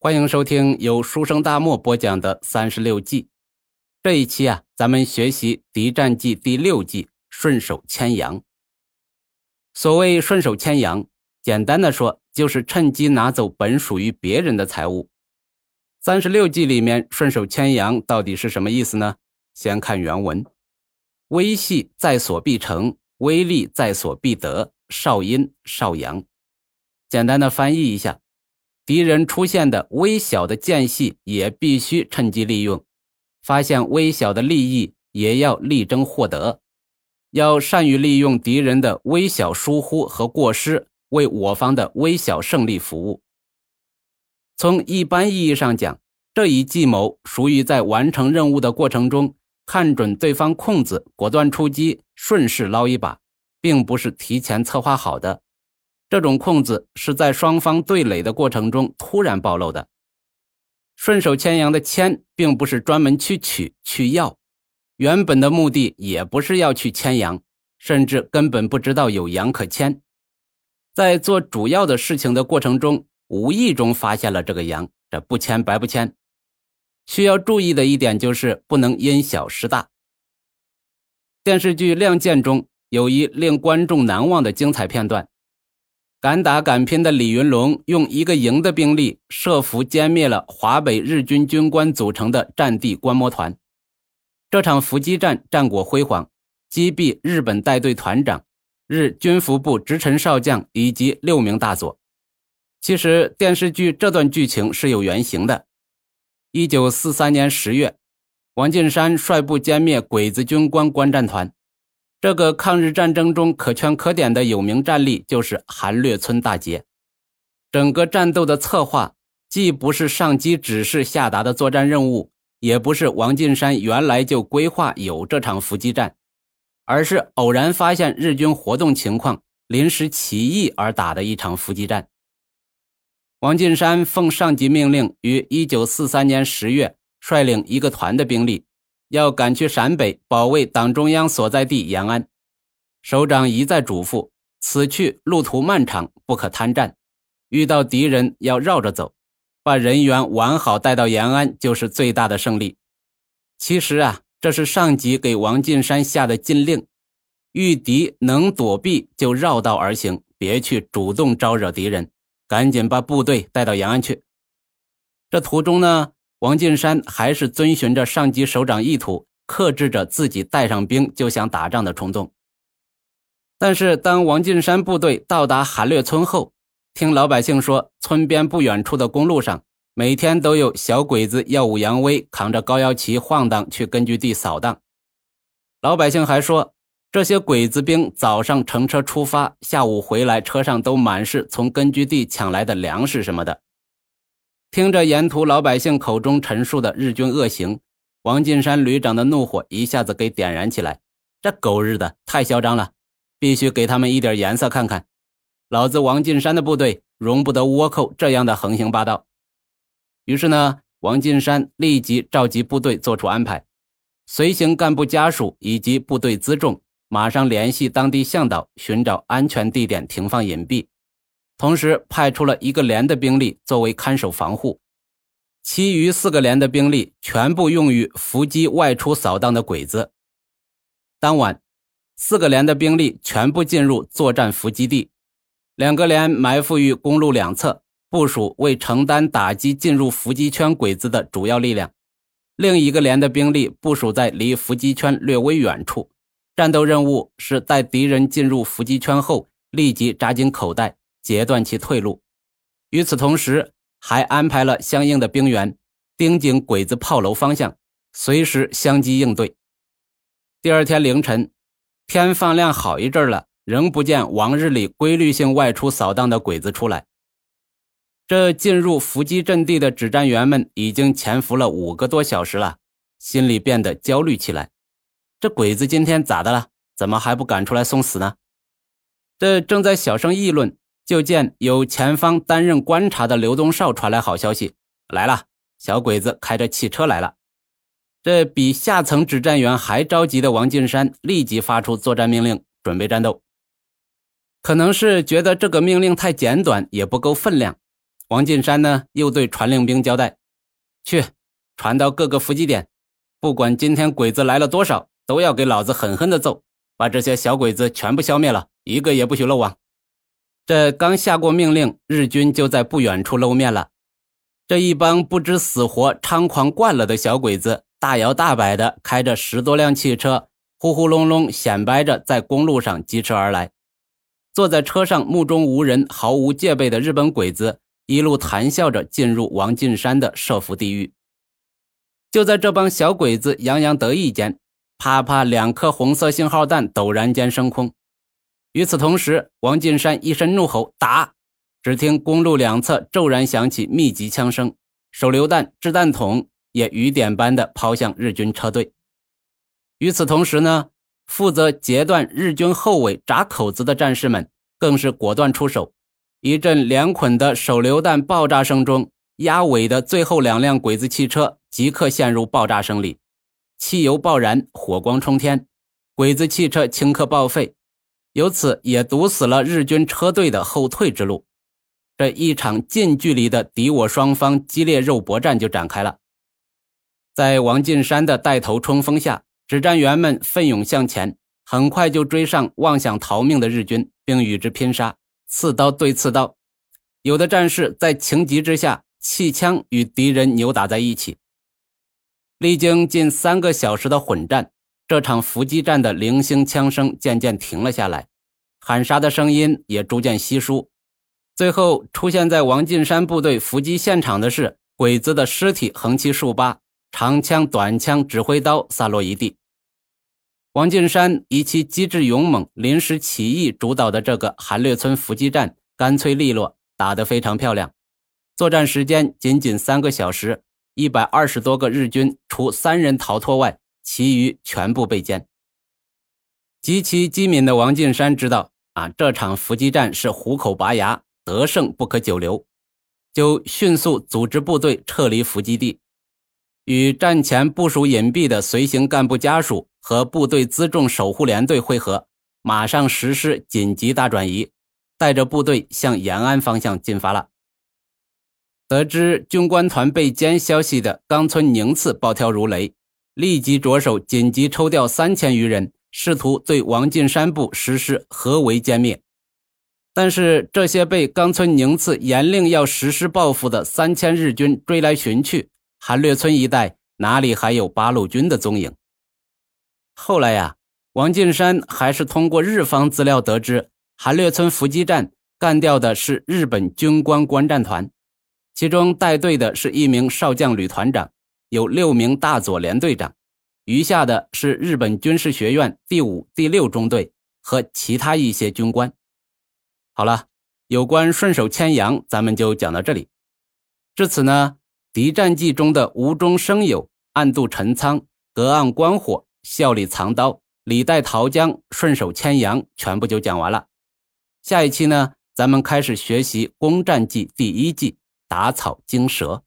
欢迎收听由书生大漠播讲的三十六计。这一期啊，咱们学习敌战计第六计“顺手牵羊”。所谓“顺手牵羊”，简单的说，就是趁机拿走本属于别人的财物。三十六计里面“顺手牵羊”到底是什么意思呢？先看原文：“微细在所必成，微利在所必得，少阴少阳。”简单的翻译一下。敌人出现的微小的间隙也必须趁机利用，发现微小的利益也要力争获得，要善于利用敌人的微小疏忽和过失，为我方的微小胜利服务。从一般意义上讲，这一计谋属于在完成任务的过程中看准对方空子，果断出击，顺势捞一把，并不是提前策划好的。这种空子是在双方对垒的过程中突然暴露的。顺手牵羊的牵，并不是专门去取去要，原本的目的也不是要去牵羊，甚至根本不知道有羊可牵。在做主要的事情的过程中，无意中发现了这个羊，这不牵白不牵。需要注意的一点就是不能因小失大。电视剧《亮剑》中有一令观众难忘的精彩片段。敢打敢拼的李云龙用一个营的兵力，设伏歼灭了华北日军军官组成的战地观摩团。这场伏击战战果辉煌，击毙日本带队团长、日军服部直臣少将以及六名大佐。其实电视剧这段剧情是有原型的。一九四三年十月，王进山率部歼灭鬼子军官观战团。这个抗日战争中可圈可点的有名战例就是韩略村大捷。整个战斗的策划既不是上级指示下达的作战任务，也不是王进山原来就规划有这场伏击战，而是偶然发现日军活动情况，临时起意而打的一场伏击战。王进山奉上级命令，于一九四三年十月率领一个团的兵力。要赶去陕北保卫党中央所在地延安，首长一再嘱咐：此去路途漫长，不可贪战。遇到敌人要绕着走，把人员完好带到延安，就是最大的胜利。其实啊，这是上级给王进山下的禁令：遇敌能躲避就绕道而行，别去主动招惹敌人，赶紧把部队带到延安去。这途中呢？王进山还是遵循着上级首长意图，克制着自己带上兵就想打仗的冲动。但是，当王进山部队到达韩略村后，听老百姓说，村边不远处的公路上，每天都有小鬼子耀武扬威，扛着高腰旗晃荡去根据地扫荡。老百姓还说，这些鬼子兵早上乘车出发，下午回来，车上都满是从根据地抢来的粮食什么的。听着沿途老百姓口中陈述的日军恶行，王进山旅长的怒火一下子给点燃起来。这狗日的太嚣张了，必须给他们一点颜色看看。老子王进山的部队容不得倭寇这样的横行霸道。于是呢，王进山立即召集部队做出安排，随行干部家属以及部队辎重马上联系当地向导，寻找安全地点停放隐蔽。同时派出了一个连的兵力作为看守防护，其余四个连的兵力全部用于伏击外出扫荡的鬼子。当晚，四个连的兵力全部进入作战伏击地，两个连埋伏于公路两侧，部署为承担打击进入伏击圈鬼子的主要力量；另一个连的兵力部署在离伏击圈略微远处，战斗任务是待敌人进入伏击圈后，立即扎紧口袋。截断其退路。与此同时，还安排了相应的兵员盯紧鬼子炮楼方向，随时相机应对。第二天凌晨，天放亮好一阵了，仍不见往日里规律性外出扫荡的鬼子出来。这进入伏击阵地的指战员们已经潜伏了五个多小时了，心里变得焦虑起来。这鬼子今天咋的了？怎么还不赶出来送死呢？这正在小声议论。就见有前方担任观察的刘东少传来好消息，来了，小鬼子开着汽车来了。这比下层指战员还着急的王进山立即发出作战命令，准备战斗。可能是觉得这个命令太简短，也不够分量，王进山呢又对传令兵交代：“去，传到各个伏击点，不管今天鬼子来了多少，都要给老子狠狠的揍，把这些小鬼子全部消灭了，一个也不许漏网。”这刚下过命令，日军就在不远处露面了。这一帮不知死活、猖狂惯了的小鬼子，大摇大摆的开着十多辆汽车，呼呼隆隆显摆着在公路上疾驰而来。坐在车上目中无人、毫无戒备的日本鬼子，一路谈笑着进入王进山的设伏地狱。就在这帮小鬼子洋洋得意间，啪啪两颗红色信号弹陡然间升空。与此同时，王进山一声怒吼：“打！”只听公路两侧骤然响起密集枪声，手榴弹、掷弹筒也雨点般的抛向日军车队。与此同时呢，负责截断日军后尾闸口子的战士们更是果断出手。一阵连捆的手榴弹爆炸声中，压尾的最后两辆鬼子汽车即刻陷入爆炸声里，汽油爆燃，火光冲天，鬼子汽车顷刻报废。由此也堵死了日军车队的后退之路，这一场近距离的敌我双方激烈肉搏战就展开了。在王进山的带头冲锋下，指战员们奋勇向前，很快就追上妄想逃命的日军，并与之拼杀，刺刀对刺刀。有的战士在情急之下，弃枪与敌人扭打在一起。历经近三个小时的混战。这场伏击战的零星枪声渐渐停了下来，喊杀的声音也逐渐稀疏。最后出现在王进山部队伏击现场的是鬼子的尸体横七竖八，长枪、短枪、指挥刀散落一地。王进山以其机智勇猛、临时起意主导的这个韩略村伏击战，干脆利落，打得非常漂亮。作战时间仅仅三个小时，一百二十多个日军除三人逃脱外。其余全部被歼。极其机敏的王进山知道啊，这场伏击战是虎口拔牙，得胜不可久留，就迅速组织部队撤离伏击地，与战前部署隐蔽的随行干部家属和部队辎重守护连队会合，马上实施紧急大转移，带着部队向延安方向进发了。得知军官团被歼消息的冈村宁次暴跳如雷。立即着手紧急抽调三千余人，试图对王进山部实施合围歼灭。但是这些被冈村宁次严令要实施报复的三千日军追来寻去，韩略村一带哪里还有八路军的踪影？后来呀，王进山还是通过日方资料得知，韩略村伏击战干掉的是日本军官观战团，其中带队的是一名少将旅团长。有六名大佐连队长，余下的是日本军事学院第五、第六中队和其他一些军官。好了，有关顺手牵羊，咱们就讲到这里。至此呢，敌战记中的无中生有、暗度陈仓、隔岸观火、笑里藏刀、李代桃僵、顺手牵羊，全部就讲完了。下一期呢，咱们开始学习攻战记第一计——打草惊蛇。